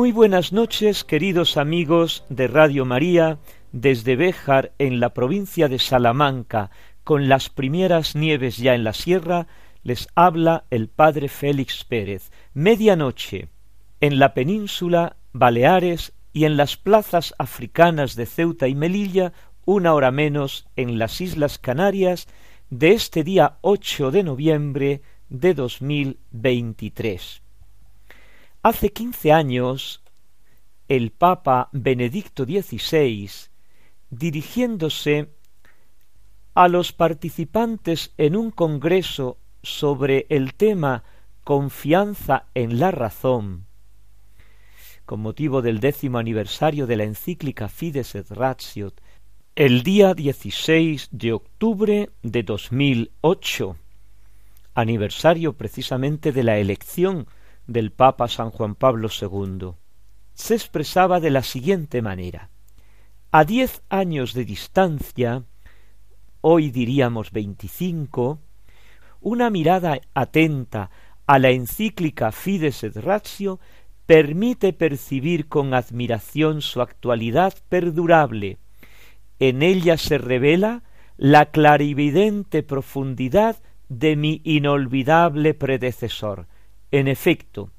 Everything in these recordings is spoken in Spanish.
Muy buenas noches, queridos amigos de Radio María, desde Béjar, en la provincia de Salamanca, con las primeras nieves ya en la sierra, les habla el padre Félix Pérez. Medianoche, en la península, Baleares y en las plazas africanas de Ceuta y Melilla, una hora menos en las Islas Canarias, de este día 8 de noviembre de 2023. Hace quince años, el Papa Benedicto XVI, dirigiéndose a los participantes en un congreso sobre el tema confianza en la razón, con motivo del décimo aniversario de la encíclica Fides et Ratio, el día 16 de octubre de 2008, aniversario precisamente de la elección del Papa San Juan Pablo II, se expresaba de la siguiente manera. A diez años de distancia, hoy diríamos veinticinco, una mirada atenta a la encíclica Fides et Ratio permite percibir con admiración su actualidad perdurable. En ella se revela la clarividente profundidad de mi inolvidable predecesor, en efecto,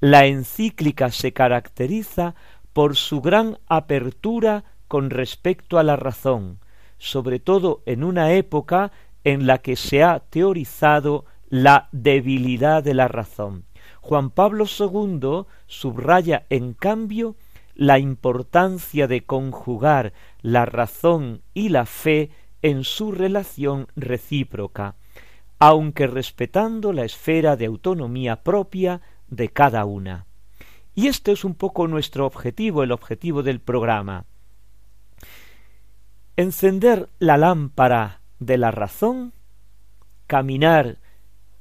la encíclica se caracteriza por su gran apertura con respecto a la razón, sobre todo en una época en la que se ha teorizado la debilidad de la razón. Juan Pablo II subraya, en cambio, la importancia de conjugar la razón y la fe en su relación recíproca, aunque respetando la esfera de autonomía propia de cada una. Y este es un poco nuestro objetivo, el objetivo del programa. Encender la lámpara de la razón, caminar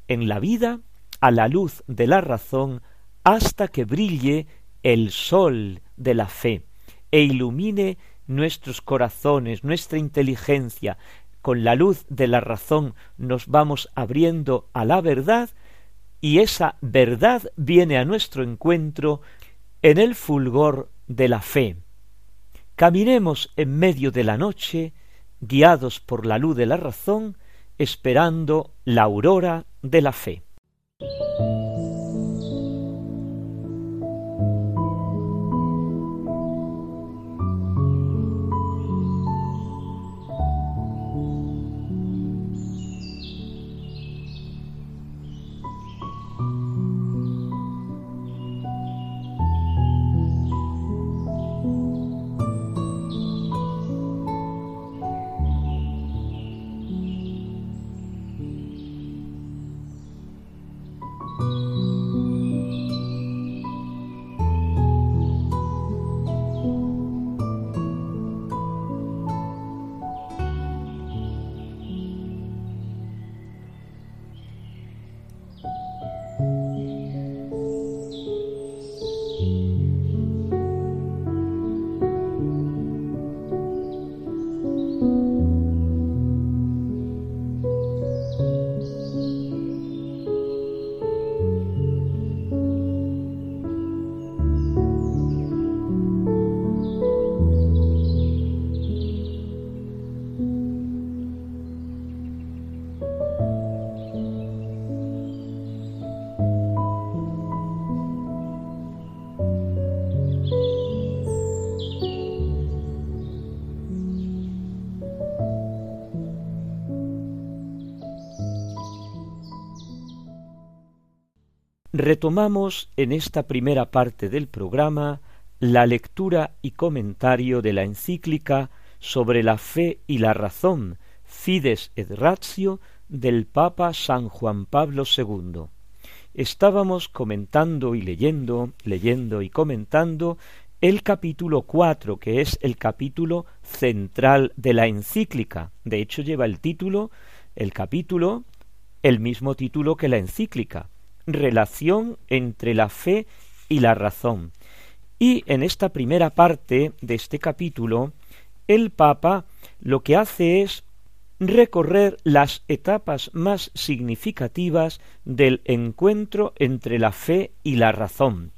en la vida a la luz de la razón hasta que brille el sol de la fe e ilumine nuestros corazones, nuestra inteligencia, con la luz de la razón nos vamos abriendo a la verdad y esa verdad viene a nuestro encuentro en el fulgor de la fe. Caminemos en medio de la noche, guiados por la luz de la razón, esperando la aurora de la fe. Retomamos en esta primera parte del programa la lectura y comentario de la encíclica sobre la fe y la razón, Fides et Ratio, del Papa San Juan Pablo II. Estábamos comentando y leyendo, leyendo y comentando el capítulo cuatro, que es el capítulo central de la encíclica. De hecho, lleva el título, el capítulo, el mismo título que la encíclica, Relación entre la fe y la razón. Y en esta primera parte de este capítulo, el Papa lo que hace es recorrer las etapas más significativas del encuentro entre la fe y la razón.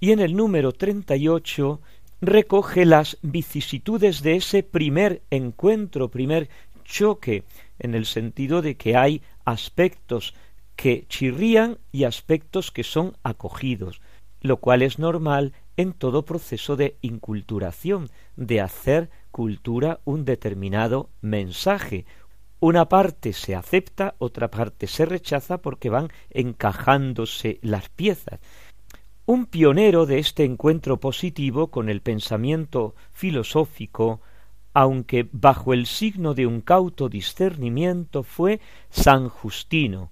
Y en el número 38 recoge las vicisitudes de ese primer encuentro, primer choque, en el sentido de que hay aspectos que chirrían y aspectos que son acogidos, lo cual es normal en todo proceso de inculturación, de hacer cultura un determinado mensaje. Una parte se acepta, otra parte se rechaza porque van encajándose las piezas. Un pionero de este encuentro positivo con el pensamiento filosófico, aunque bajo el signo de un cauto discernimiento, fue San Justino,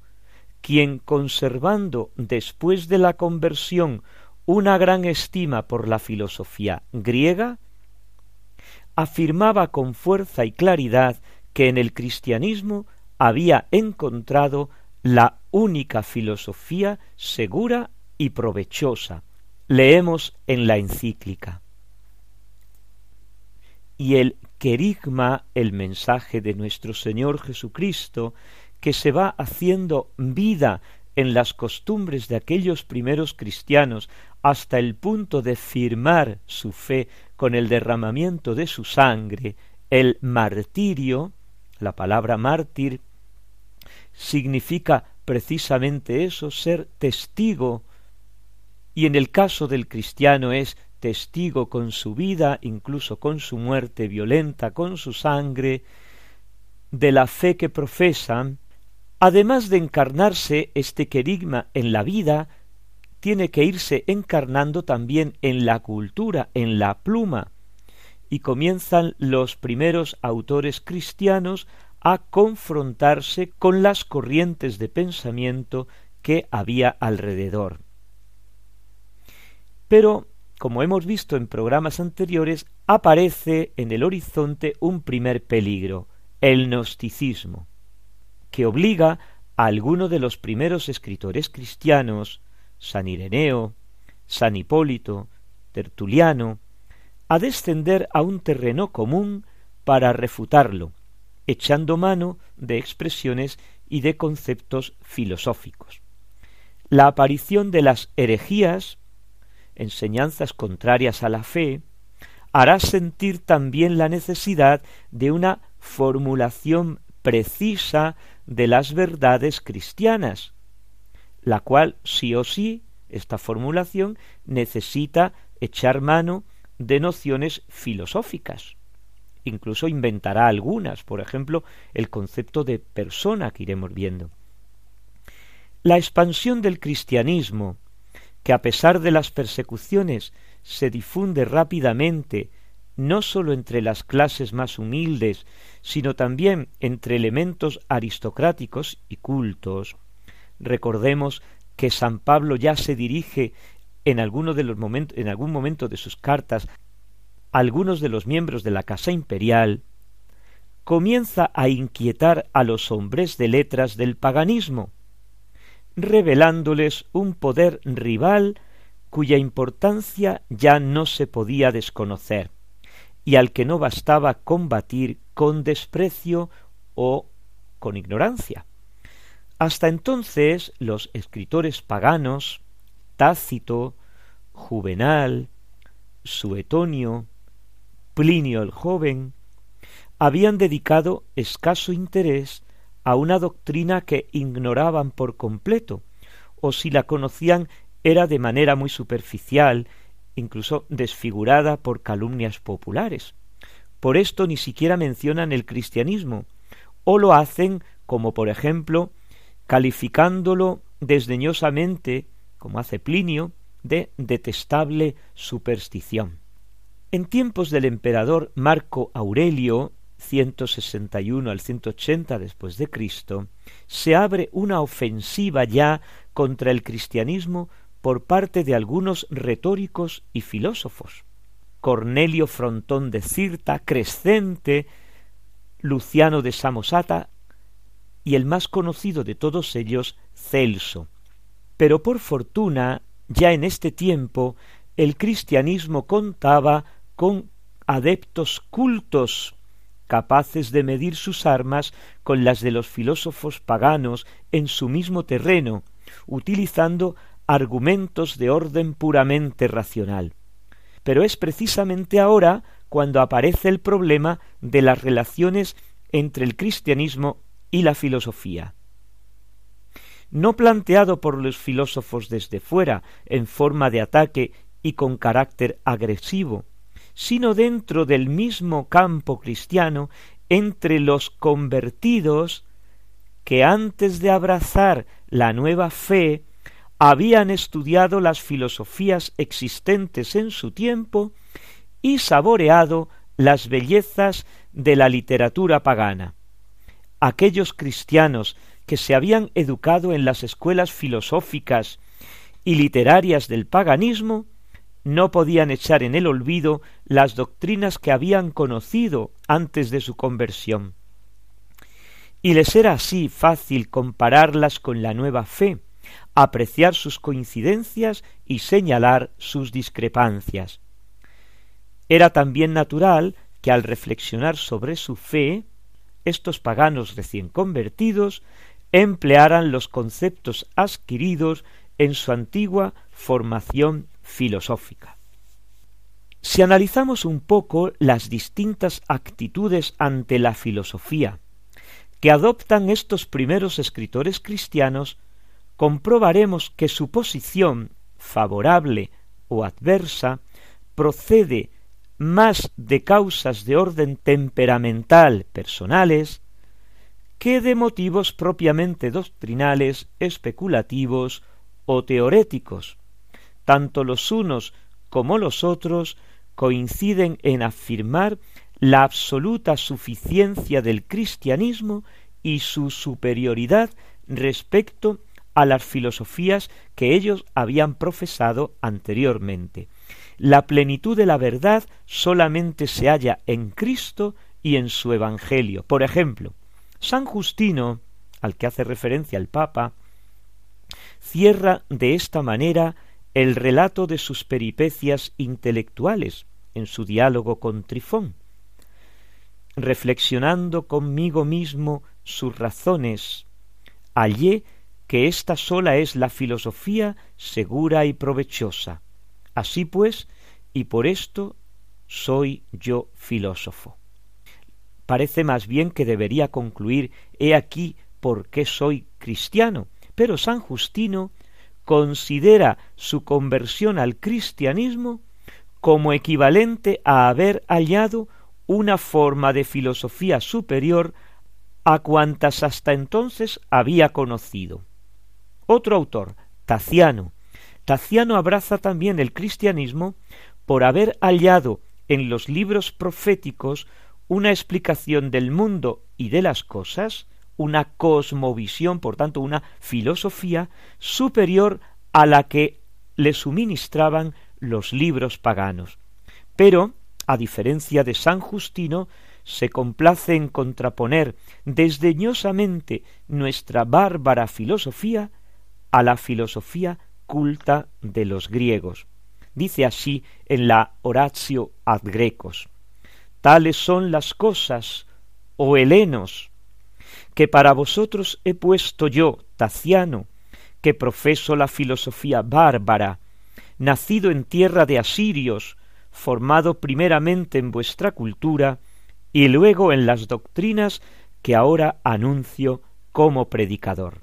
quien conservando después de la conversión una gran estima por la filosofía griega, afirmaba con fuerza y claridad que en el cristianismo había encontrado la única filosofía segura y provechosa. Leemos en la encíclica. Y el querigma, el mensaje de nuestro Señor Jesucristo, que se va haciendo vida en las costumbres de aquellos primeros cristianos hasta el punto de firmar su fe con el derramamiento de su sangre, el martirio, la palabra mártir, significa precisamente eso, ser testigo, y en el caso del cristiano es testigo con su vida, incluso con su muerte violenta, con su sangre, de la fe que profesan, además de encarnarse este querigma en la vida, tiene que irse encarnando también en la cultura, en la pluma, y comienzan los primeros autores cristianos a confrontarse con las corrientes de pensamiento que había alrededor. Pero, como hemos visto en programas anteriores, aparece en el horizonte un primer peligro, el gnosticismo, que obliga a alguno de los primeros escritores cristianos San Ireneo, San Hipólito, Tertuliano, a descender a un terreno común para refutarlo, echando mano de expresiones y de conceptos filosóficos. La aparición de las herejías, enseñanzas contrarias a la fe, hará sentir también la necesidad de una formulación precisa de las verdades cristianas, la cual sí o sí, esta formulación, necesita echar mano de nociones filosóficas. Incluso inventará algunas, por ejemplo, el concepto de persona que iremos viendo. La expansión del cristianismo, que a pesar de las persecuciones se difunde rápidamente no sólo entre las clases más humildes, sino también entre elementos aristocráticos y cultos, Recordemos que San Pablo ya se dirige en, alguno de los momentos, en algún momento de sus cartas a algunos de los miembros de la Casa Imperial, comienza a inquietar a los hombres de letras del paganismo, revelándoles un poder rival cuya importancia ya no se podía desconocer, y al que no bastaba combatir con desprecio o con ignorancia. Hasta entonces los escritores paganos, Tácito, Juvenal, Suetonio, Plinio el joven, habían dedicado escaso interés a una doctrina que ignoraban por completo, o si la conocían era de manera muy superficial, incluso desfigurada por calumnias populares. Por esto ni siquiera mencionan el cristianismo, o lo hacen como por ejemplo calificándolo desdeñosamente, como hace Plinio, de detestable superstición. En tiempos del emperador Marco Aurelio, 161 al 180 después de Cristo, se abre una ofensiva ya contra el cristianismo por parte de algunos retóricos y filósofos. Cornelio Frontón de Cirta, Crescente, Luciano de Samosata y el más conocido de todos ellos, Celso. Pero por fortuna, ya en este tiempo, el cristianismo contaba con adeptos cultos capaces de medir sus armas con las de los filósofos paganos en su mismo terreno, utilizando argumentos de orden puramente racional. Pero es precisamente ahora cuando aparece el problema de las relaciones entre el cristianismo y la filosofía. No planteado por los filósofos desde fuera, en forma de ataque y con carácter agresivo, sino dentro del mismo campo cristiano, entre los convertidos que antes de abrazar la nueva fe habían estudiado las filosofías existentes en su tiempo y saboreado las bellezas de la literatura pagana. Aquellos cristianos que se habían educado en las escuelas filosóficas y literarias del paganismo no podían echar en el olvido las doctrinas que habían conocido antes de su conversión. Y les era así fácil compararlas con la nueva fe, apreciar sus coincidencias y señalar sus discrepancias. Era también natural que al reflexionar sobre su fe, estos paganos recién convertidos emplearan los conceptos adquiridos en su antigua formación filosófica. Si analizamos un poco las distintas actitudes ante la filosofía que adoptan estos primeros escritores cristianos, comprobaremos que su posición, favorable o adversa, procede más de causas de orden temperamental personales que de motivos propiamente doctrinales, especulativos o teoréticos. Tanto los unos como los otros coinciden en afirmar la absoluta suficiencia del cristianismo y su superioridad respecto a las filosofías que ellos habían profesado anteriormente. La plenitud de la verdad solamente se halla en Cristo y en su Evangelio. Por ejemplo, San Justino, al que hace referencia el Papa, cierra de esta manera el relato de sus peripecias intelectuales en su diálogo con Trifón. Reflexionando conmigo mismo sus razones, que esta sola es la filosofía segura y provechosa. Así pues, y por esto soy yo filósofo. Parece más bien que debería concluir he aquí por qué soy cristiano, pero San Justino considera su conversión al cristianismo como equivalente a haber hallado una forma de filosofía superior a cuantas hasta entonces había conocido. Otro autor, Taciano. Taciano abraza también el cristianismo por haber hallado en los libros proféticos una explicación del mundo y de las cosas, una cosmovisión, por tanto, una filosofía superior a la que le suministraban los libros paganos. Pero, a diferencia de San Justino, se complace en contraponer desdeñosamente nuestra bárbara filosofía a la filosofía culta de los griegos. Dice así en la Horatio ad Grecos. Tales son las cosas, oh helenos, que para vosotros he puesto yo, Taciano, que profeso la filosofía bárbara, nacido en tierra de asirios, formado primeramente en vuestra cultura y luego en las doctrinas que ahora anuncio como predicador.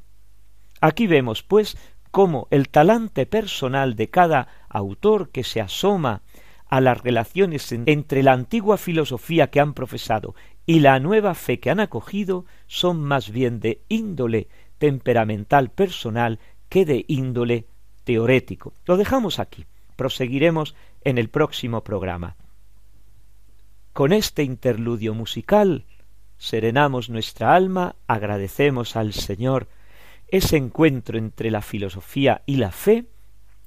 Aquí vemos, pues, cómo el talante personal de cada autor que se asoma a las relaciones entre la antigua filosofía que han profesado y la nueva fe que han acogido son más bien de índole temperamental personal que de índole teorético. Lo dejamos aquí. Proseguiremos en el próximo programa. Con este interludio musical serenamos nuestra alma, agradecemos al Señor ese encuentro entre la filosofía y la fe,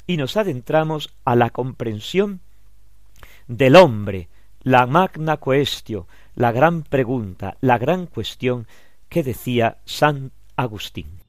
y nos adentramos a la comprensión del hombre, la magna questio, la gran pregunta, la gran cuestión que decía San Agustín.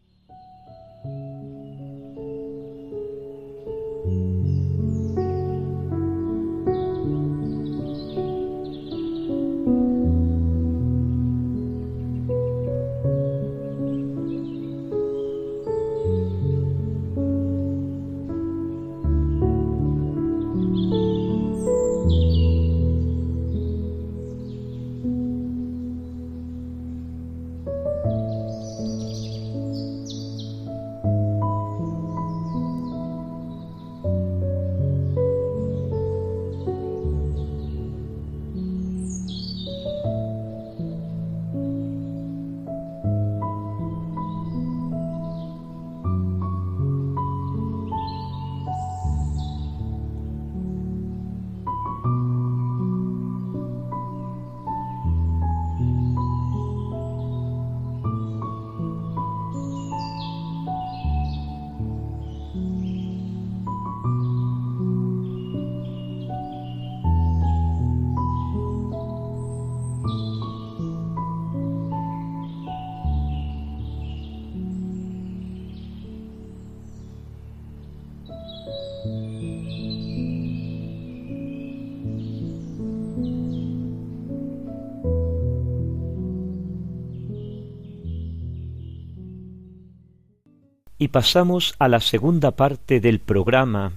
Y pasamos a la segunda parte del programa,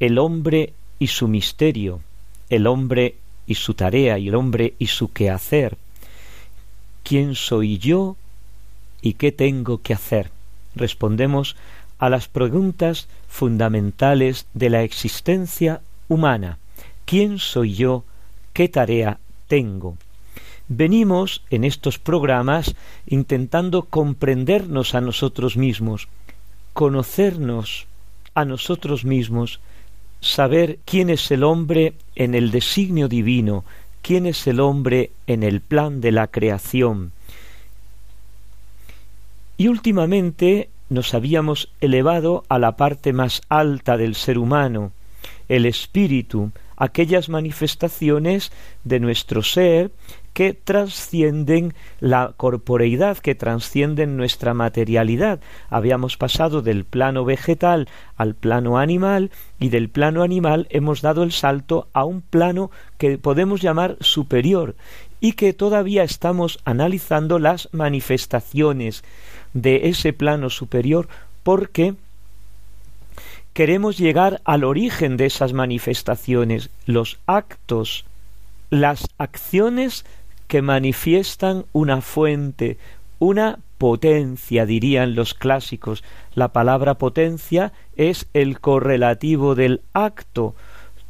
el hombre y su misterio, el hombre y su tarea, y el hombre y su quehacer. ¿Quién soy yo y qué tengo que hacer? Respondemos a las preguntas fundamentales de la existencia humana. ¿Quién soy yo? ¿Qué tarea tengo? Venimos en estos programas intentando comprendernos a nosotros mismos, conocernos a nosotros mismos, saber quién es el hombre en el designio divino, quién es el hombre en el plan de la creación. Y últimamente nos habíamos elevado a la parte más alta del ser humano, el espíritu, aquellas manifestaciones de nuestro ser que trascienden la corporeidad, que trascienden nuestra materialidad. Habíamos pasado del plano vegetal al plano animal y del plano animal hemos dado el salto a un plano que podemos llamar superior y que todavía estamos analizando las manifestaciones de ese plano superior porque queremos llegar al origen de esas manifestaciones, los actos, las acciones que manifiestan una fuente, una potencia, dirían los clásicos. La palabra potencia es el correlativo del acto.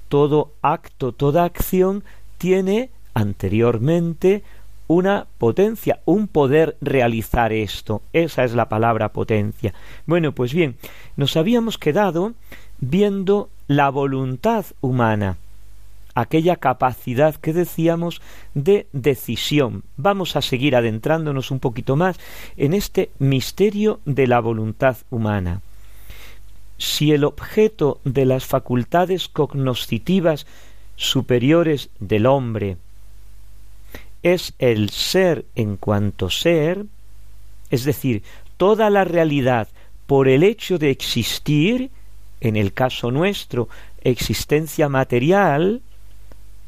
Todo acto, toda acción tiene anteriormente una potencia, un poder realizar esto. Esa es la palabra potencia. Bueno, pues bien, nos habíamos quedado viendo la voluntad humana aquella capacidad que decíamos de decisión. Vamos a seguir adentrándonos un poquito más en este misterio de la voluntad humana. Si el objeto de las facultades cognoscitivas superiores del hombre es el ser en cuanto ser, es decir, toda la realidad por el hecho de existir, en el caso nuestro, existencia material,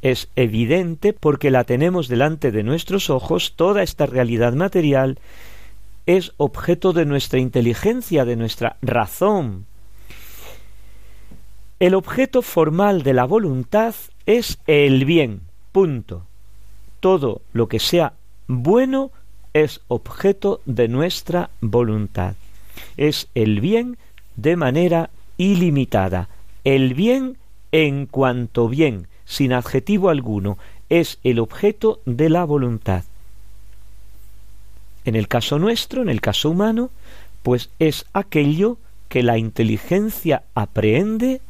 es evidente porque la tenemos delante de nuestros ojos, toda esta realidad material es objeto de nuestra inteligencia, de nuestra razón. El objeto formal de la voluntad es el bien, punto. Todo lo que sea bueno es objeto de nuestra voluntad. Es el bien de manera ilimitada, el bien en cuanto bien, sin adjetivo alguno, es el objeto de la voluntad. En el caso nuestro, en el caso humano, pues es aquello que la inteligencia aprehende,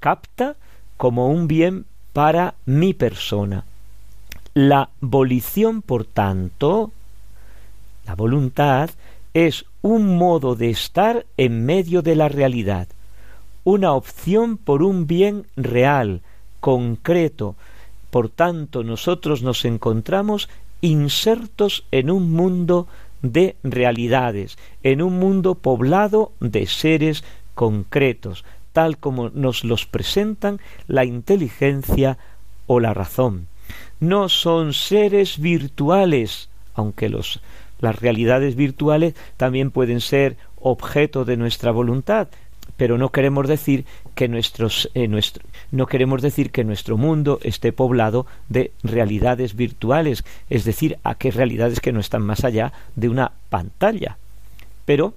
capta como un bien para mi persona. La volición, por tanto, la voluntad, es un modo de estar en medio de la realidad, una opción por un bien real, concreto. Por tanto, nosotros nos encontramos insertos en un mundo de realidades, en un mundo poblado de seres concretos, tal como nos los presentan la inteligencia o la razón. No son seres virtuales, aunque los, las realidades virtuales también pueden ser objeto de nuestra voluntad, pero no queremos decir que eh, nuestro, no queremos decir que nuestro mundo esté poblado de realidades virtuales, es decir, a qué realidades que no están más allá de una pantalla. Pero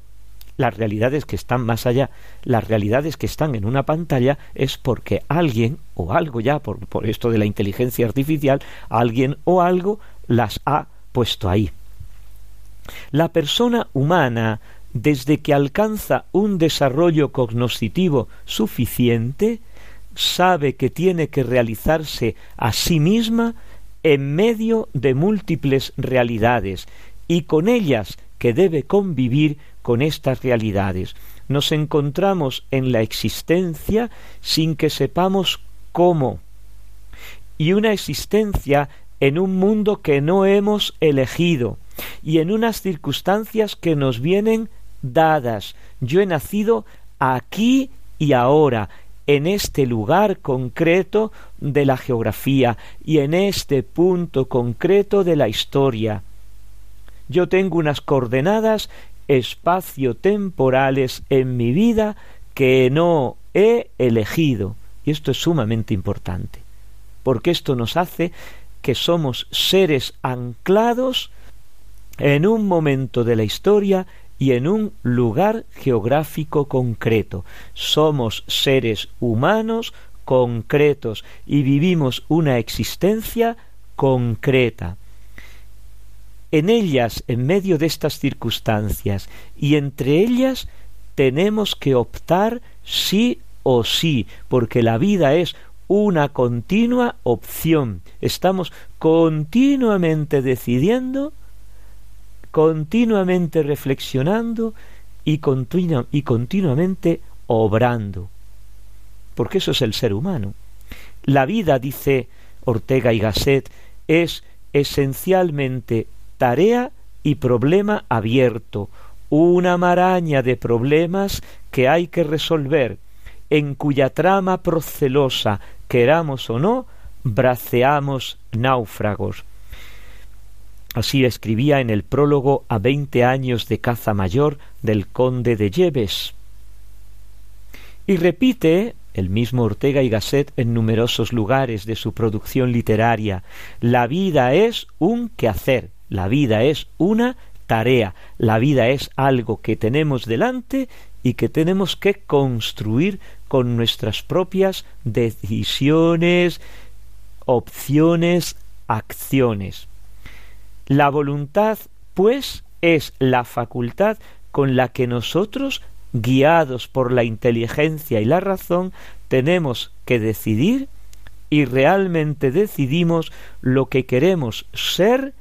las realidades que están más allá, las realidades que están en una pantalla, es porque alguien o algo ya, por, por esto de la inteligencia artificial, alguien o algo las ha puesto ahí. La persona humana desde que alcanza un desarrollo cognoscitivo suficiente, sabe que tiene que realizarse a sí misma en medio de múltiples realidades y con ellas que debe convivir con estas realidades. Nos encontramos en la existencia sin que sepamos cómo y una existencia en un mundo que no hemos elegido y en unas circunstancias que nos vienen dadas. Yo he nacido aquí y ahora, en este lugar concreto de la geografía y en este punto concreto de la historia. Yo tengo unas coordenadas espacio-temporales en mi vida que no he elegido. Y esto es sumamente importante, porque esto nos hace que somos seres anclados en un momento de la historia y en un lugar geográfico concreto. Somos seres humanos concretos y vivimos una existencia concreta. En ellas, en medio de estas circunstancias y entre ellas, tenemos que optar sí o sí, porque la vida es una continua opción. Estamos continuamente decidiendo continuamente reflexionando y, y continuamente obrando. Porque eso es el ser humano. La vida, dice Ortega y Gasset, es esencialmente tarea y problema abierto, una maraña de problemas que hay que resolver, en cuya trama procelosa, queramos o no, braceamos náufragos. Así escribía en el prólogo a veinte años de caza mayor del conde de Lleves. Y repite el mismo Ortega y Gasset en numerosos lugares de su producción literaria, la vida es un quehacer, la vida es una tarea, la vida es algo que tenemos delante y que tenemos que construir con nuestras propias decisiones, opciones, acciones. La voluntad, pues, es la facultad con la que nosotros, guiados por la inteligencia y la razón, tenemos que decidir y realmente decidimos lo que queremos ser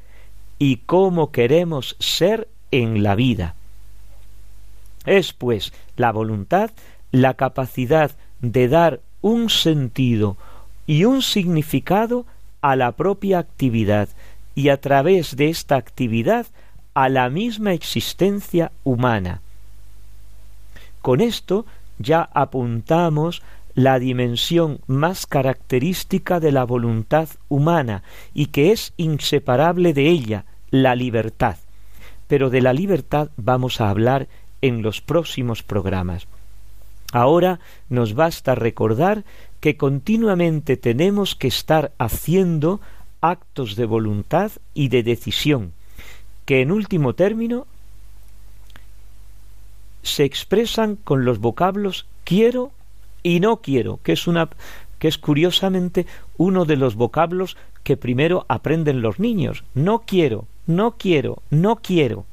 y cómo queremos ser en la vida. Es, pues, la voluntad la capacidad de dar un sentido y un significado a la propia actividad, y a través de esta actividad a la misma existencia humana. Con esto ya apuntamos la dimensión más característica de la voluntad humana y que es inseparable de ella, la libertad. Pero de la libertad vamos a hablar en los próximos programas. Ahora nos basta recordar que continuamente tenemos que estar haciendo actos de voluntad y de decisión, que en último término se expresan con los vocablos quiero y no quiero, que es una que es curiosamente uno de los vocablos que primero aprenden los niños. No quiero, no quiero, no quiero.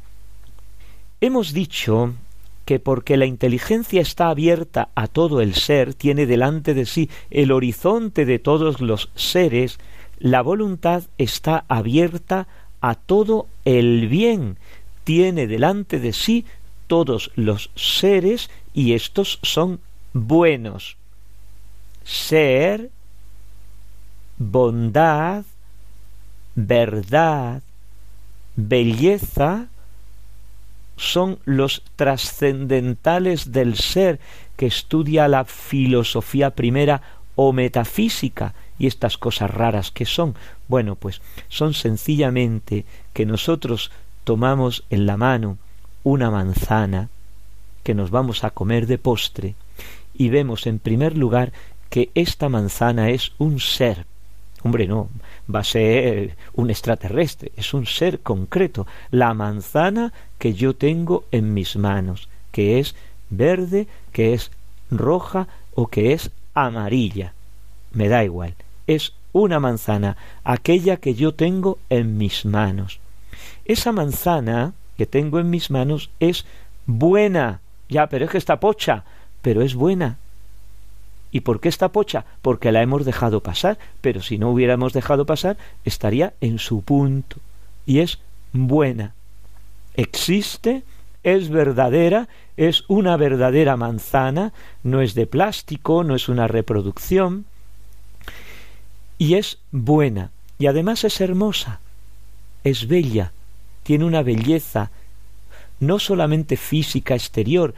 Hemos dicho que porque la inteligencia está abierta a todo el ser, tiene delante de sí el horizonte de todos los seres, la voluntad está abierta a todo el bien, tiene delante de sí todos los seres y estos son buenos. Ser, bondad, verdad, belleza, son los trascendentales del ser que estudia la filosofía primera o metafísica y estas cosas raras que son. Bueno, pues son sencillamente que nosotros tomamos en la mano una manzana que nos vamos a comer de postre y vemos en primer lugar que esta manzana es un ser. Hombre, no, va a ser un extraterrestre, es un ser concreto, la manzana que yo tengo en mis manos, que es verde, que es roja o que es amarilla. Me da igual, es una manzana, aquella que yo tengo en mis manos. Esa manzana que tengo en mis manos es buena. Ya, pero es que está pocha, pero es buena. ¿Y por qué está pocha? Porque la hemos dejado pasar, pero si no hubiéramos dejado pasar, estaría en su punto. Y es buena. Existe, es verdadera, es una verdadera manzana, no es de plástico, no es una reproducción, y es buena, y además es hermosa, es bella, tiene una belleza no solamente física exterior,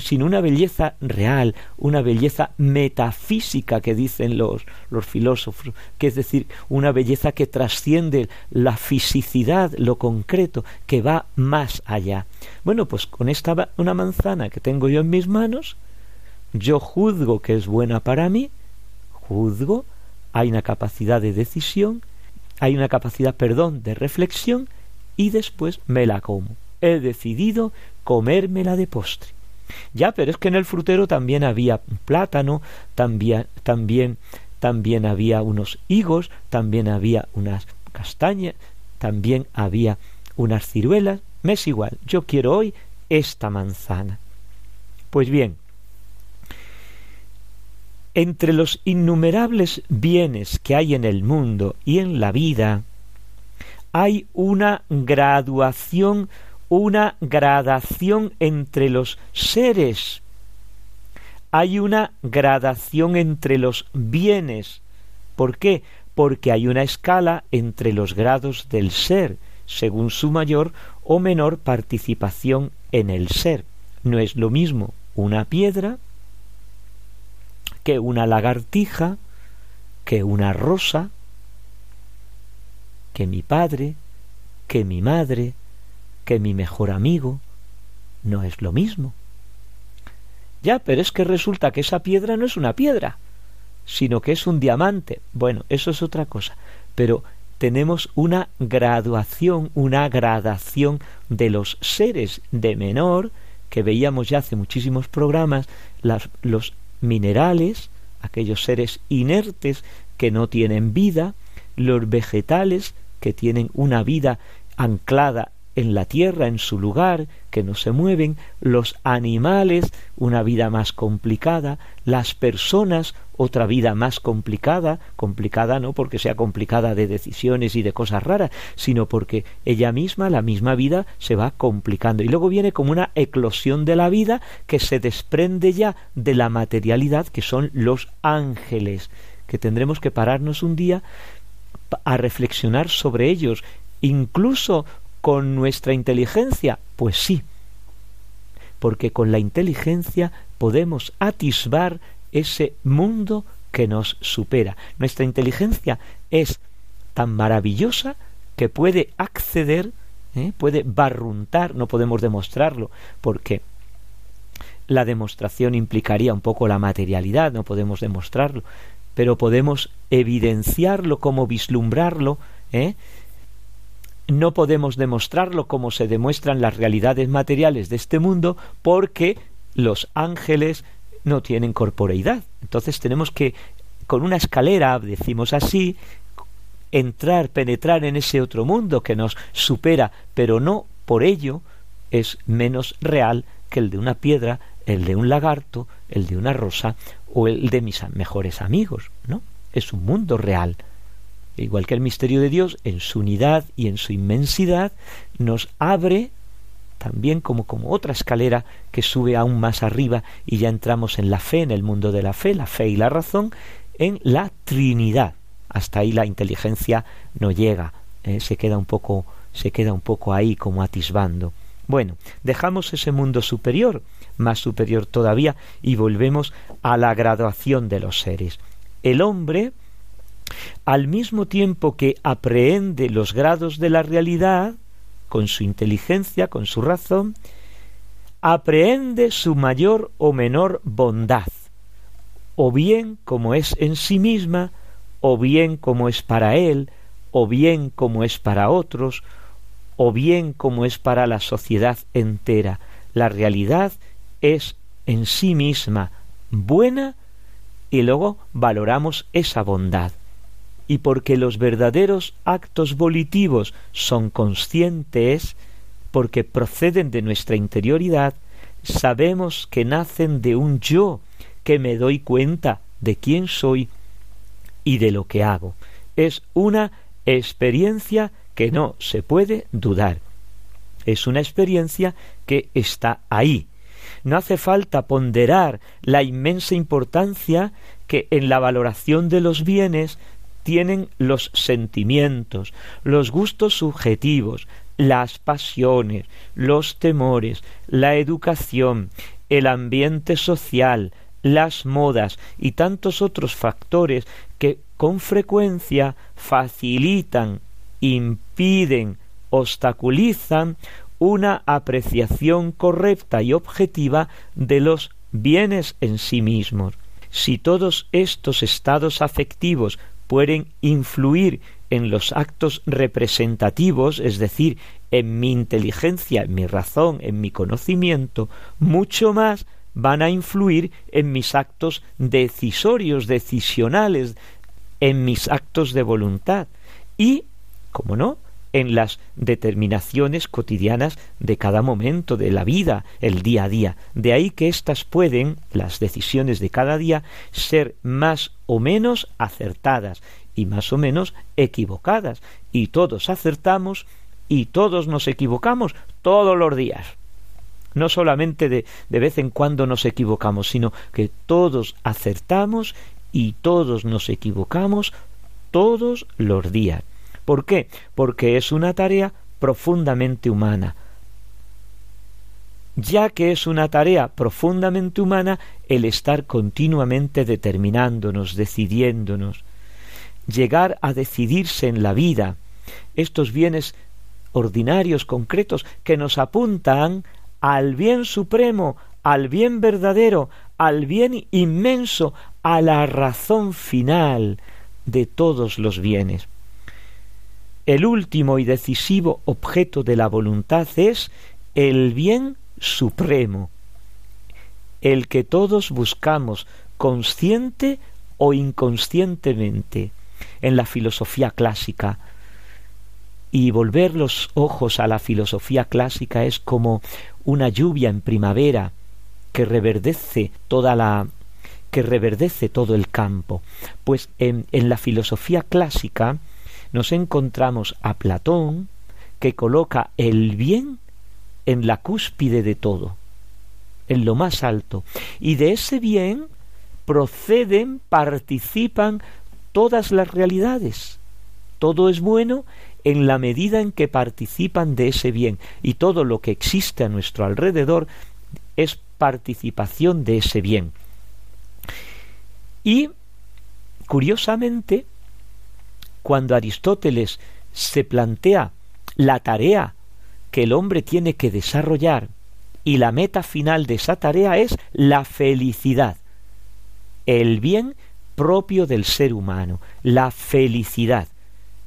sino una belleza real, una belleza metafísica que dicen los, los filósofos, que es decir, una belleza que trasciende la fisicidad, lo concreto, que va más allá. Bueno, pues con esta una manzana que tengo yo en mis manos, yo juzgo que es buena para mí, juzgo, hay una capacidad de decisión, hay una capacidad, perdón, de reflexión, y después me la como he decidido comérmela de postre. Ya, pero es que en el frutero también había plátano, también, también, también había unos higos, también había unas castañas, también había unas ciruelas. Me es igual, yo quiero hoy esta manzana. Pues bien, entre los innumerables bienes que hay en el mundo y en la vida, hay una graduación una gradación entre los seres. Hay una gradación entre los bienes. ¿Por qué? Porque hay una escala entre los grados del ser, según su mayor o menor participación en el ser. No es lo mismo una piedra que una lagartija, que una rosa, que mi padre, que mi madre, que mi mejor amigo no es lo mismo. Ya, pero es que resulta que esa piedra no es una piedra, sino que es un diamante. Bueno, eso es otra cosa. Pero tenemos una graduación, una gradación de los seres de menor, que veíamos ya hace muchísimos programas, los minerales, aquellos seres inertes que no tienen vida, los vegetales que tienen una vida anclada en la tierra, en su lugar, que no se mueven, los animales, una vida más complicada, las personas, otra vida más complicada, complicada no porque sea complicada de decisiones y de cosas raras, sino porque ella misma, la misma vida, se va complicando. Y luego viene como una eclosión de la vida que se desprende ya de la materialidad, que son los ángeles, que tendremos que pararnos un día a reflexionar sobre ellos, incluso ¿Con nuestra inteligencia? Pues sí, porque con la inteligencia podemos atisbar ese mundo que nos supera. Nuestra inteligencia es tan maravillosa que puede acceder, ¿eh? puede barruntar, no podemos demostrarlo, porque la demostración implicaría un poco la materialidad, no podemos demostrarlo, pero podemos evidenciarlo, como vislumbrarlo, ¿eh? no podemos demostrarlo como se demuestran las realidades materiales de este mundo porque los ángeles no tienen corporeidad. Entonces tenemos que, con una escalera, decimos así, entrar, penetrar en ese otro mundo que nos supera, pero no por ello es menos real que el de una piedra, el de un lagarto, el de una rosa o el de mis mejores amigos, ¿no? Es un mundo real igual que el misterio de Dios, en su unidad y en su inmensidad, nos abre también como, como otra escalera que sube aún más arriba y ya entramos en la fe, en el mundo de la fe, la fe y la razón, en la Trinidad. Hasta ahí la inteligencia no llega, ¿eh? se queda un poco, se queda un poco ahí como atisbando. Bueno, dejamos ese mundo superior, más superior todavía, y volvemos a la graduación de los seres. El hombre, al mismo tiempo que aprehende los grados de la realidad, con su inteligencia, con su razón, aprehende su mayor o menor bondad, o bien como es en sí misma, o bien como es para él, o bien como es para otros, o bien como es para la sociedad entera. La realidad es en sí misma buena y luego valoramos esa bondad y porque los verdaderos actos volitivos son conscientes, porque proceden de nuestra interioridad, sabemos que nacen de un yo, que me doy cuenta de quién soy y de lo que hago. Es una experiencia que no se puede dudar. Es una experiencia que está ahí. No hace falta ponderar la inmensa importancia que en la valoración de los bienes tienen los sentimientos, los gustos subjetivos, las pasiones, los temores, la educación, el ambiente social, las modas y tantos otros factores que con frecuencia facilitan, impiden, obstaculizan una apreciación correcta y objetiva de los bienes en sí mismos. Si todos estos estados afectivos pueden influir en los actos representativos, es decir, en mi inteligencia, en mi razón, en mi conocimiento, mucho más van a influir en mis actos decisorios, decisionales, en mis actos de voluntad. Y, como no, en las determinaciones cotidianas de cada momento de la vida, el día a día. De ahí que éstas pueden, las decisiones de cada día, ser más o menos acertadas y más o menos equivocadas. Y todos acertamos y todos nos equivocamos todos los días. No solamente de, de vez en cuando nos equivocamos, sino que todos acertamos y todos nos equivocamos todos los días. ¿Por qué? Porque es una tarea profundamente humana. Ya que es una tarea profundamente humana el estar continuamente determinándonos, decidiéndonos, llegar a decidirse en la vida, estos bienes ordinarios, concretos, que nos apuntan al bien supremo, al bien verdadero, al bien inmenso, a la razón final de todos los bienes. El último y decisivo objeto de la voluntad es el bien supremo, el que todos buscamos consciente o inconscientemente en la filosofía clásica. Y volver los ojos a la filosofía clásica es como una lluvia en primavera que reverdece toda la que reverdece todo el campo. Pues en, en la filosofía clásica nos encontramos a Platón, que coloca el bien en la cúspide de todo, en lo más alto, y de ese bien proceden, participan todas las realidades. Todo es bueno en la medida en que participan de ese bien, y todo lo que existe a nuestro alrededor es participación de ese bien. Y, curiosamente, cuando Aristóteles se plantea la tarea que el hombre tiene que desarrollar y la meta final de esa tarea es la felicidad, el bien propio del ser humano, la felicidad.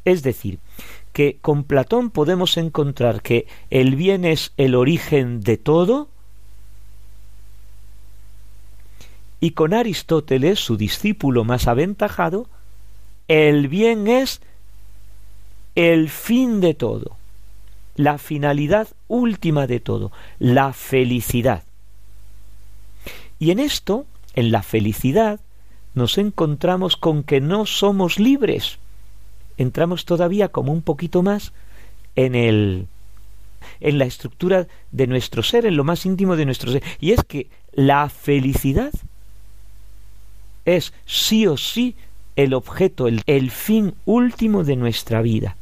Es decir, que con Platón podemos encontrar que el bien es el origen de todo, y con Aristóteles, su discípulo más aventajado, el bien es el fin de todo, la finalidad última de todo, la felicidad. Y en esto, en la felicidad, nos encontramos con que no somos libres. Entramos todavía como un poquito más en el en la estructura de nuestro ser, en lo más íntimo de nuestro ser. Y es que la felicidad es sí o sí el objeto, el, el fin último de nuestra vida.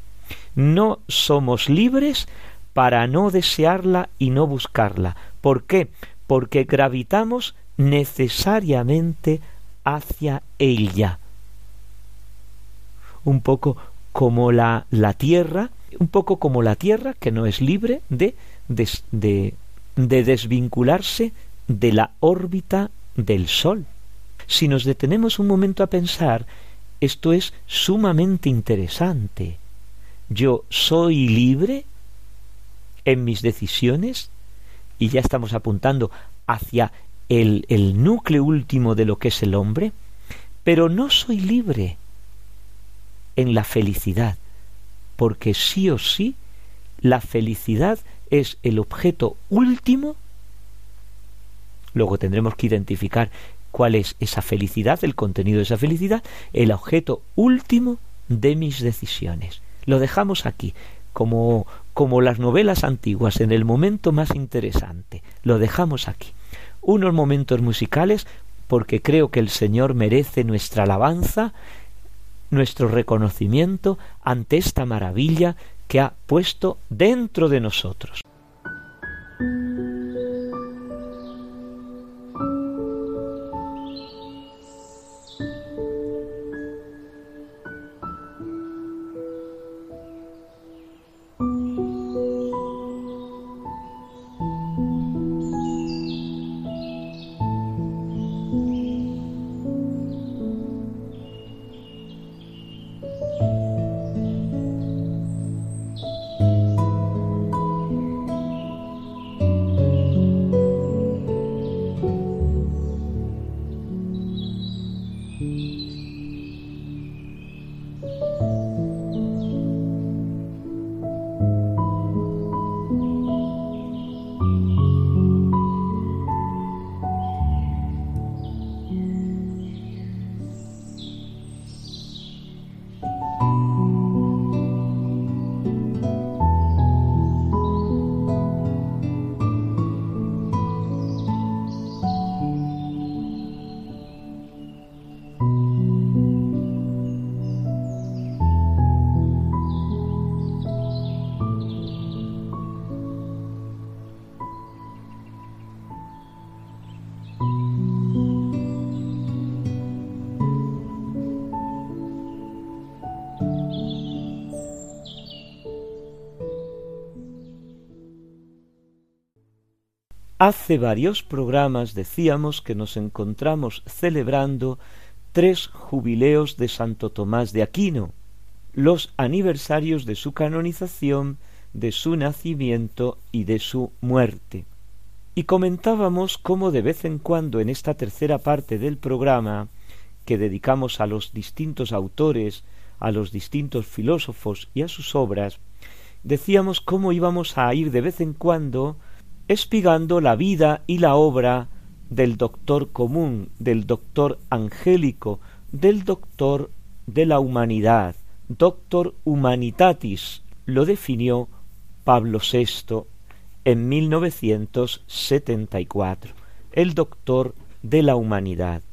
No somos libres para no desearla y no buscarla. ¿Por qué? Porque gravitamos necesariamente hacia ella. Un poco como la, la tierra, un poco como la tierra que no es libre de, de, de, de desvincularse de la órbita del Sol. Si nos detenemos un momento a pensar, esto es sumamente interesante. Yo soy libre en mis decisiones y ya estamos apuntando hacia el, el núcleo último de lo que es el hombre, pero no soy libre en la felicidad, porque sí o sí la felicidad es el objeto último. Luego tendremos que identificar cuál es esa felicidad, el contenido de esa felicidad, el objeto último de mis decisiones. Lo dejamos aquí, como, como las novelas antiguas, en el momento más interesante. Lo dejamos aquí. Unos momentos musicales porque creo que el Señor merece nuestra alabanza, nuestro reconocimiento ante esta maravilla que ha puesto dentro de nosotros. Hace varios programas decíamos que nos encontramos celebrando tres jubileos de Santo Tomás de Aquino, los aniversarios de su canonización, de su nacimiento y de su muerte. Y comentábamos cómo de vez en cuando en esta tercera parte del programa, que dedicamos a los distintos autores, a los distintos filósofos y a sus obras, decíamos cómo íbamos a ir de vez en cuando espigando la vida y la obra del doctor común, del doctor angélico, del doctor de la humanidad, doctor humanitatis, lo definió Pablo VI en 1974, el doctor de la humanidad.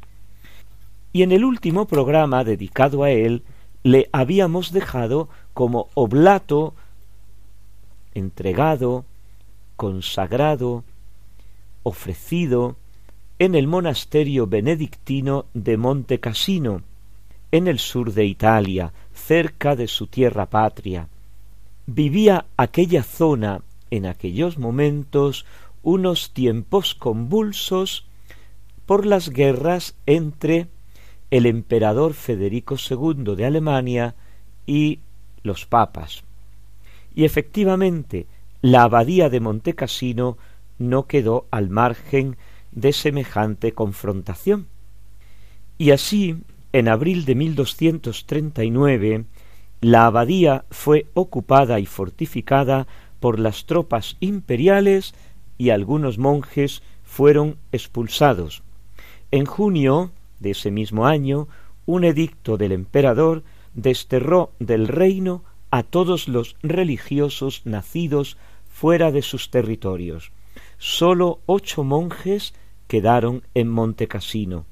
Y en el último programa dedicado a él, le habíamos dejado como oblato, entregado, consagrado, ofrecido en el monasterio benedictino de Monte Cassino, en el sur de Italia, cerca de su tierra patria. Vivía aquella zona en aquellos momentos unos tiempos convulsos por las guerras entre el emperador Federico II de Alemania y los papas. Y efectivamente, la abadía de Montecassino no quedó al margen de semejante confrontación. Y así, en abril de 1239, la abadía fue ocupada y fortificada por las tropas imperiales y algunos monjes fueron expulsados. En junio de ese mismo año, un edicto del emperador desterró del reino a todos los religiosos nacidos fuera de sus territorios. Sólo ocho monjes quedaron en Montecassino.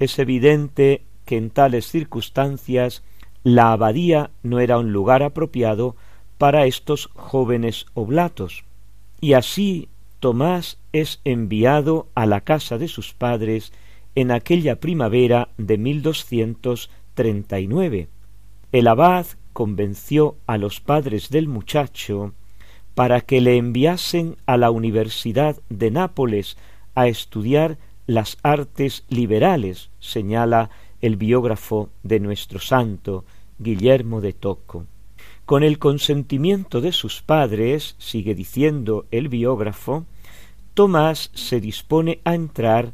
Es evidente que en tales circunstancias la abadía no era un lugar apropiado para estos jóvenes oblatos. Y así Tomás es enviado a la casa de sus padres en aquella primavera de 1239. El abad convenció a los padres del muchacho para que le enviasen a la Universidad de Nápoles a estudiar las artes liberales, señala el biógrafo de nuestro santo, Guillermo de Tocco. Con el consentimiento de sus padres, sigue diciendo el biógrafo, Tomás se dispone a entrar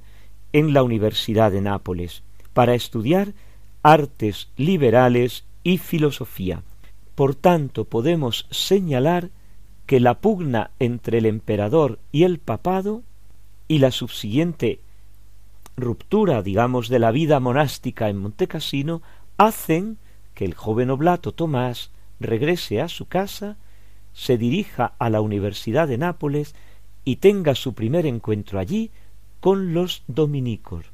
en la Universidad de Nápoles para estudiar artes liberales y filosofía. Por tanto, podemos señalar que la pugna entre el emperador y el papado y la subsiguiente ruptura, digamos, de la vida monástica en Montecassino hacen que el joven oblato Tomás regrese a su casa, se dirija a la Universidad de Nápoles y tenga su primer encuentro allí con los dominicos.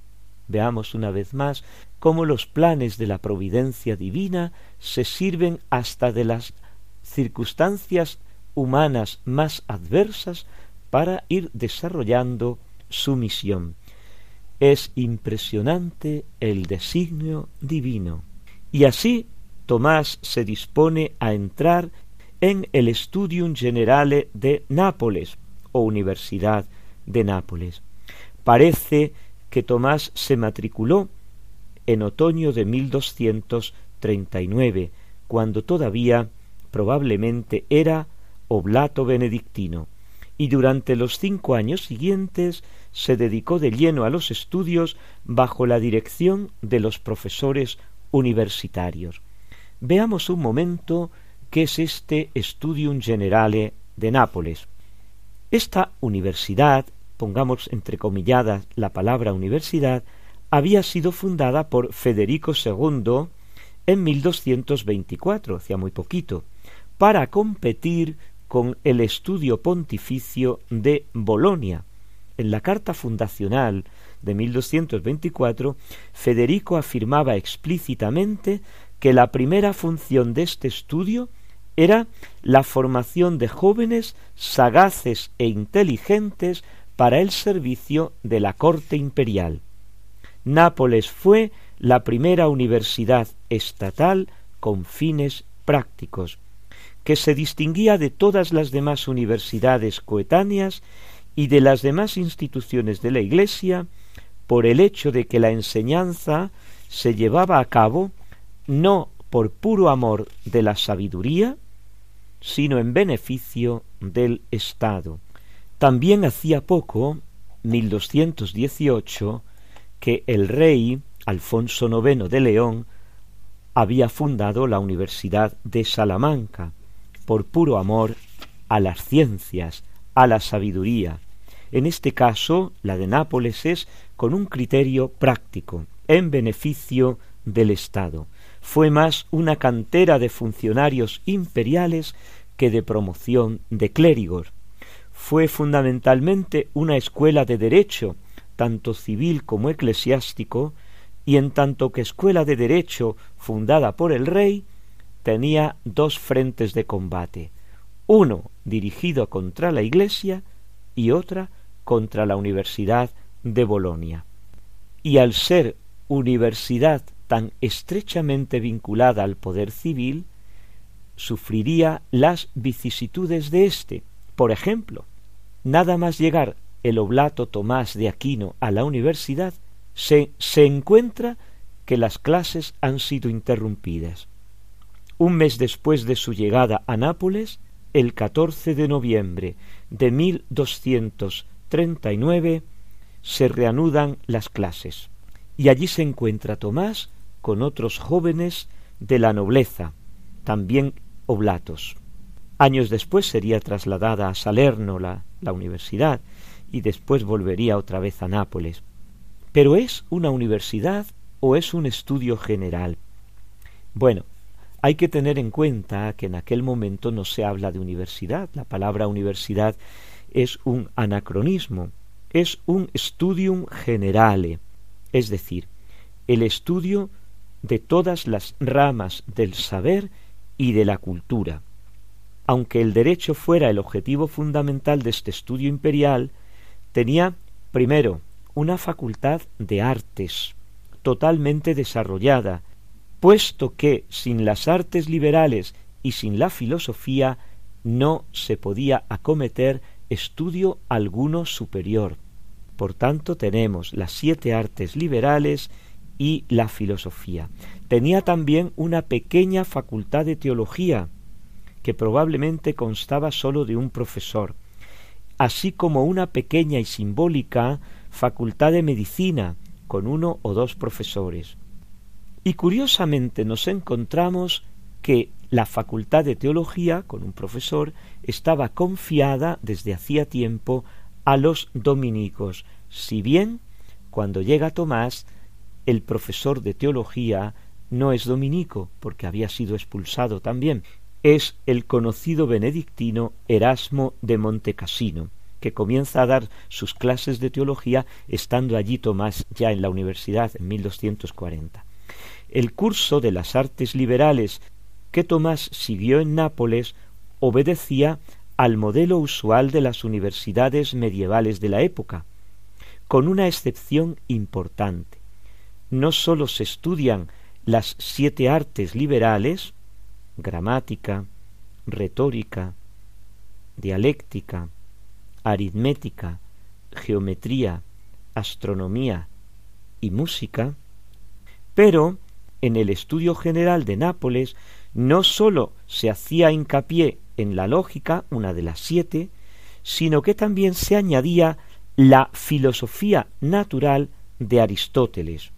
Veamos una vez más cómo los planes de la providencia divina se sirven hasta de las circunstancias humanas más adversas para ir desarrollando su misión. Es impresionante el designio divino. Y así Tomás se dispone a entrar en el Studium Generale de Nápoles o Universidad de Nápoles. Parece que Tomás se matriculó en otoño de 1239, cuando todavía probablemente era oblato benedictino, y durante los cinco años siguientes se dedicó de lleno a los estudios bajo la dirección de los profesores universitarios. Veamos un momento qué es este Studium Generale de Nápoles. Esta universidad pongamos entrecomilladas la palabra universidad, había sido fundada por Federico II en 1224, hacía muy poquito, para competir con el estudio pontificio de Bolonia. En la carta fundacional de 1224, Federico afirmaba explícitamente que la primera función de este estudio era la formación de jóvenes sagaces e inteligentes para el servicio de la corte imperial. Nápoles fue la primera universidad estatal con fines prácticos, que se distinguía de todas las demás universidades coetáneas y de las demás instituciones de la Iglesia por el hecho de que la enseñanza se llevaba a cabo no por puro amor de la sabiduría, sino en beneficio del Estado. También hacía poco, 1218, que el rey Alfonso IX de León había fundado la Universidad de Salamanca, por puro amor a las ciencias, a la sabiduría. En este caso, la de Nápoles es con un criterio práctico, en beneficio del Estado. Fue más una cantera de funcionarios imperiales que de promoción de clérigos fue fundamentalmente una escuela de derecho, tanto civil como eclesiástico, y en tanto que escuela de derecho fundada por el rey, tenía dos frentes de combate, uno dirigido contra la Iglesia y otra contra la Universidad de Bolonia. Y al ser universidad tan estrechamente vinculada al poder civil, sufriría las vicisitudes de éste. Por ejemplo, nada más llegar el oblato Tomás de Aquino a la universidad, se, se encuentra que las clases han sido interrumpidas. Un mes después de su llegada a Nápoles, el 14 de noviembre de 1239, se reanudan las clases. Y allí se encuentra Tomás con otros jóvenes de la nobleza, también oblatos. Años después sería trasladada a Salerno la, la universidad y después volvería otra vez a Nápoles. Pero ¿es una universidad o es un estudio general? Bueno, Hay que tener en cuenta que en aquel momento no se habla de universidad. La palabra universidad es un anacronismo, es un studium generale, es decir, el estudio de todas las ramas del saber y de la cultura. Aunque el derecho fuera el objetivo fundamental de este estudio imperial, tenía, primero, una facultad de artes, totalmente desarrollada, puesto que sin las artes liberales y sin la filosofía no se podía acometer estudio alguno superior. Por tanto, tenemos las siete artes liberales y la filosofía. Tenía también una pequeña facultad de teología, que probablemente constaba sólo de un profesor, así como una pequeña y simbólica facultad de medicina, con uno o dos profesores. Y curiosamente nos encontramos que la facultad de teología, con un profesor, estaba confiada desde hacía tiempo a los dominicos, si bien cuando llega Tomás el profesor de teología no es dominico, porque había sido expulsado también, es el conocido benedictino Erasmo de Montecasino, que comienza a dar sus clases de teología estando allí Tomás ya en la universidad en 1240. El curso de las artes liberales que Tomás siguió en Nápoles obedecía al modelo usual de las universidades medievales de la época, con una excepción importante. No sólo se estudian las siete artes liberales, gramática, retórica, dialéctica, aritmética, geometría, astronomía y música, pero en el estudio general de Nápoles no sólo se hacía hincapié en la lógica, una de las siete, sino que también se añadía la filosofía natural de Aristóteles,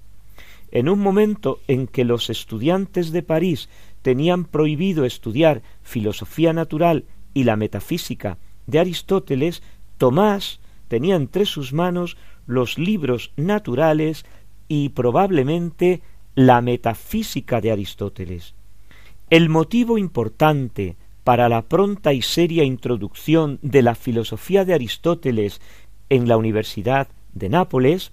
en un momento en que los estudiantes de París tenían prohibido estudiar filosofía natural y la metafísica de Aristóteles, Tomás tenía entre sus manos los libros naturales y probablemente la metafísica de Aristóteles. El motivo importante para la pronta y seria introducción de la filosofía de Aristóteles en la Universidad de Nápoles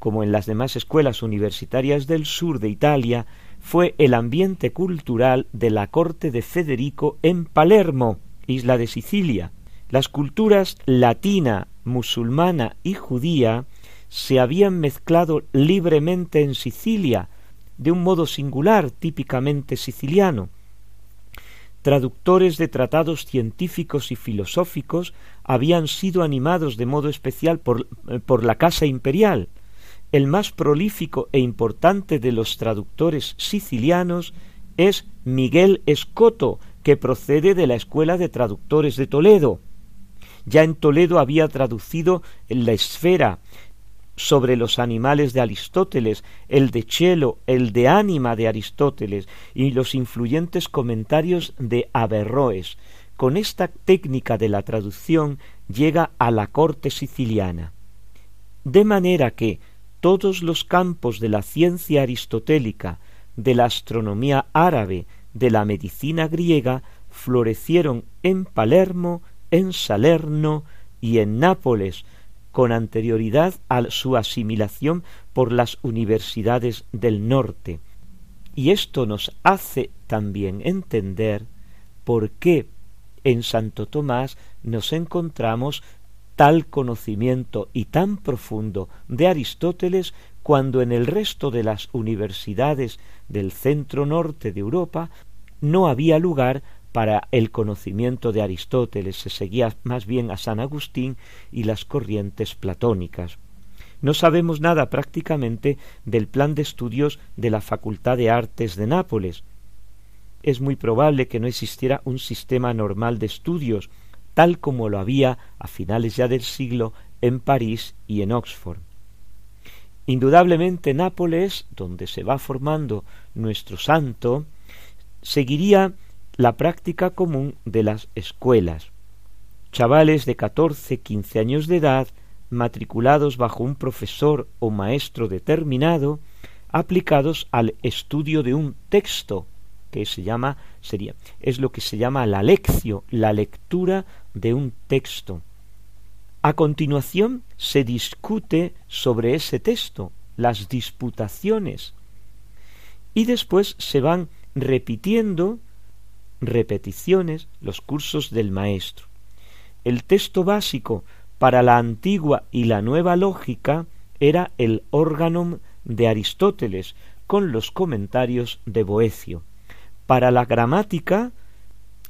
como en las demás escuelas universitarias del sur de Italia, fue el ambiente cultural de la corte de Federico en Palermo, isla de Sicilia. Las culturas latina, musulmana y judía se habían mezclado libremente en Sicilia, de un modo singular, típicamente siciliano. Traductores de tratados científicos y filosóficos habían sido animados de modo especial por, eh, por la Casa Imperial, el más prolífico e importante de los traductores sicilianos es Miguel Escoto, que procede de la Escuela de Traductores de Toledo. Ya en Toledo había traducido la esfera sobre los animales de Aristóteles, el de Chelo, el de ánima de Aristóteles y los influyentes comentarios de Averroes. Con esta técnica de la traducción llega a la corte siciliana. De manera que, todos los campos de la ciencia aristotélica, de la astronomía árabe, de la medicina griega, florecieron en Palermo, en Salerno y en Nápoles, con anterioridad a su asimilación por las universidades del norte. Y esto nos hace también entender por qué en Santo Tomás nos encontramos tal conocimiento y tan profundo de Aristóteles cuando en el resto de las universidades del centro norte de Europa no había lugar para el conocimiento de Aristóteles, se seguía más bien a San Agustín y las corrientes platónicas. No sabemos nada prácticamente del plan de estudios de la Facultad de Artes de Nápoles. Es muy probable que no existiera un sistema normal de estudios, tal como lo había a finales ya del siglo en París y en Oxford. Indudablemente Nápoles, donde se va formando nuestro santo, seguiría la práctica común de las escuelas. Chavales de catorce, quince años de edad, matriculados bajo un profesor o maestro determinado, aplicados al estudio de un texto que se llama sería es lo que se llama la lección, la lectura de un texto. A continuación se discute sobre ese texto, las disputaciones, y después se van repitiendo repeticiones los cursos del maestro. El texto básico para la antigua y la nueva lógica era el órgano de Aristóteles con los comentarios de Boecio. Para la gramática,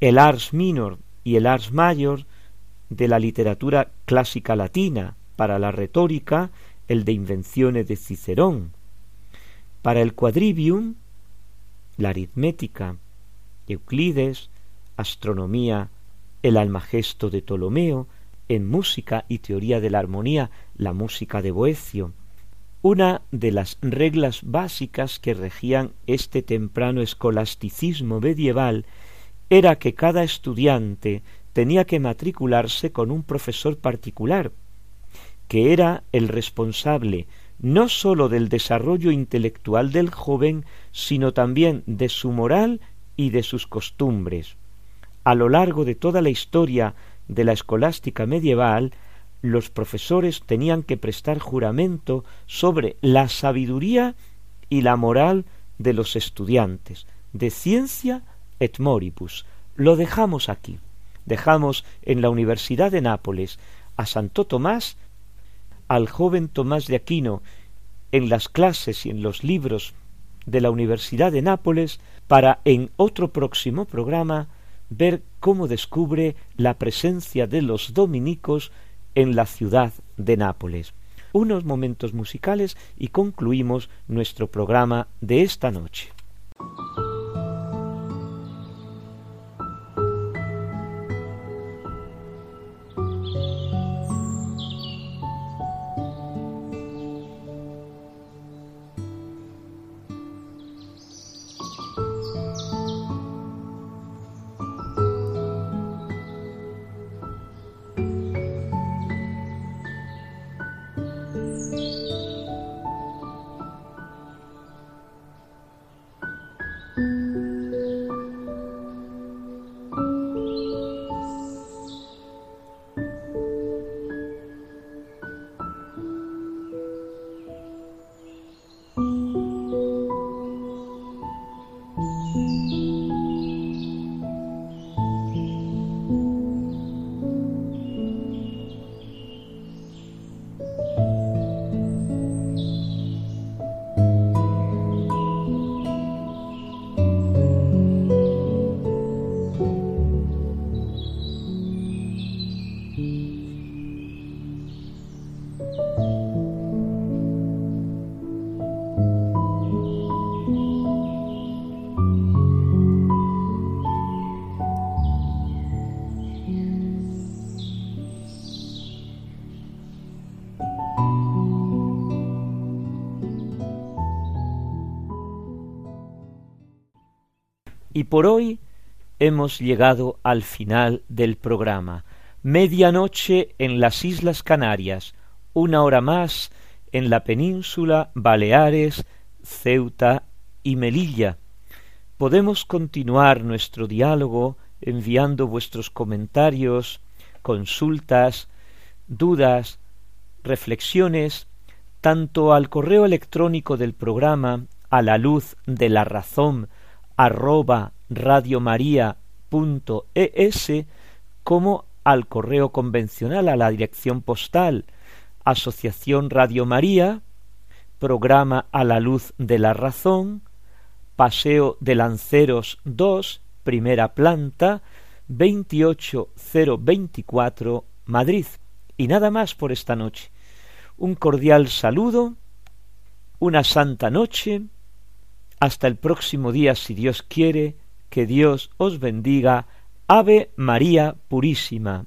el ars minor y el ars mayor de la literatura clásica latina, para la retórica, el de invenciones de Cicerón. Para el quadrivium, la aritmética, Euclides, astronomía, el almagesto de Ptolomeo, en música y teoría de la armonía, la música de Boecio. Una de las reglas básicas que regían este temprano escolasticismo medieval era que cada estudiante tenía que matricularse con un profesor particular, que era el responsable no sólo del desarrollo intelectual del joven, sino también de su moral y de sus costumbres. A lo largo de toda la historia de la escolástica medieval, los profesores tenían que prestar juramento sobre la sabiduría y la moral de los estudiantes, de ciencia et moribus. Lo dejamos aquí. Dejamos en la Universidad de Nápoles a Santo Tomás, al joven Tomás de Aquino, en las clases y en los libros de la Universidad de Nápoles, para en otro próximo programa ver cómo descubre la presencia de los dominicos en la ciudad de Nápoles. Unos momentos musicales y concluimos nuestro programa de esta noche. Y por hoy hemos llegado al final del programa. Medianoche en las Islas Canarias, una hora más en la península Baleares, Ceuta y Melilla. Podemos continuar nuestro diálogo enviando vuestros comentarios, consultas, dudas, reflexiones, tanto al correo electrónico del programa a la luz de la razón arroba radiomaria.es como al correo convencional a la dirección postal Asociación Radio María, programa a la luz de la razón, Paseo de Lanceros 2, primera planta, 28024, Madrid. Y nada más por esta noche. Un cordial saludo, una santa noche, hasta el próximo día, si Dios quiere, que Dios os bendiga. Ave María Purísima.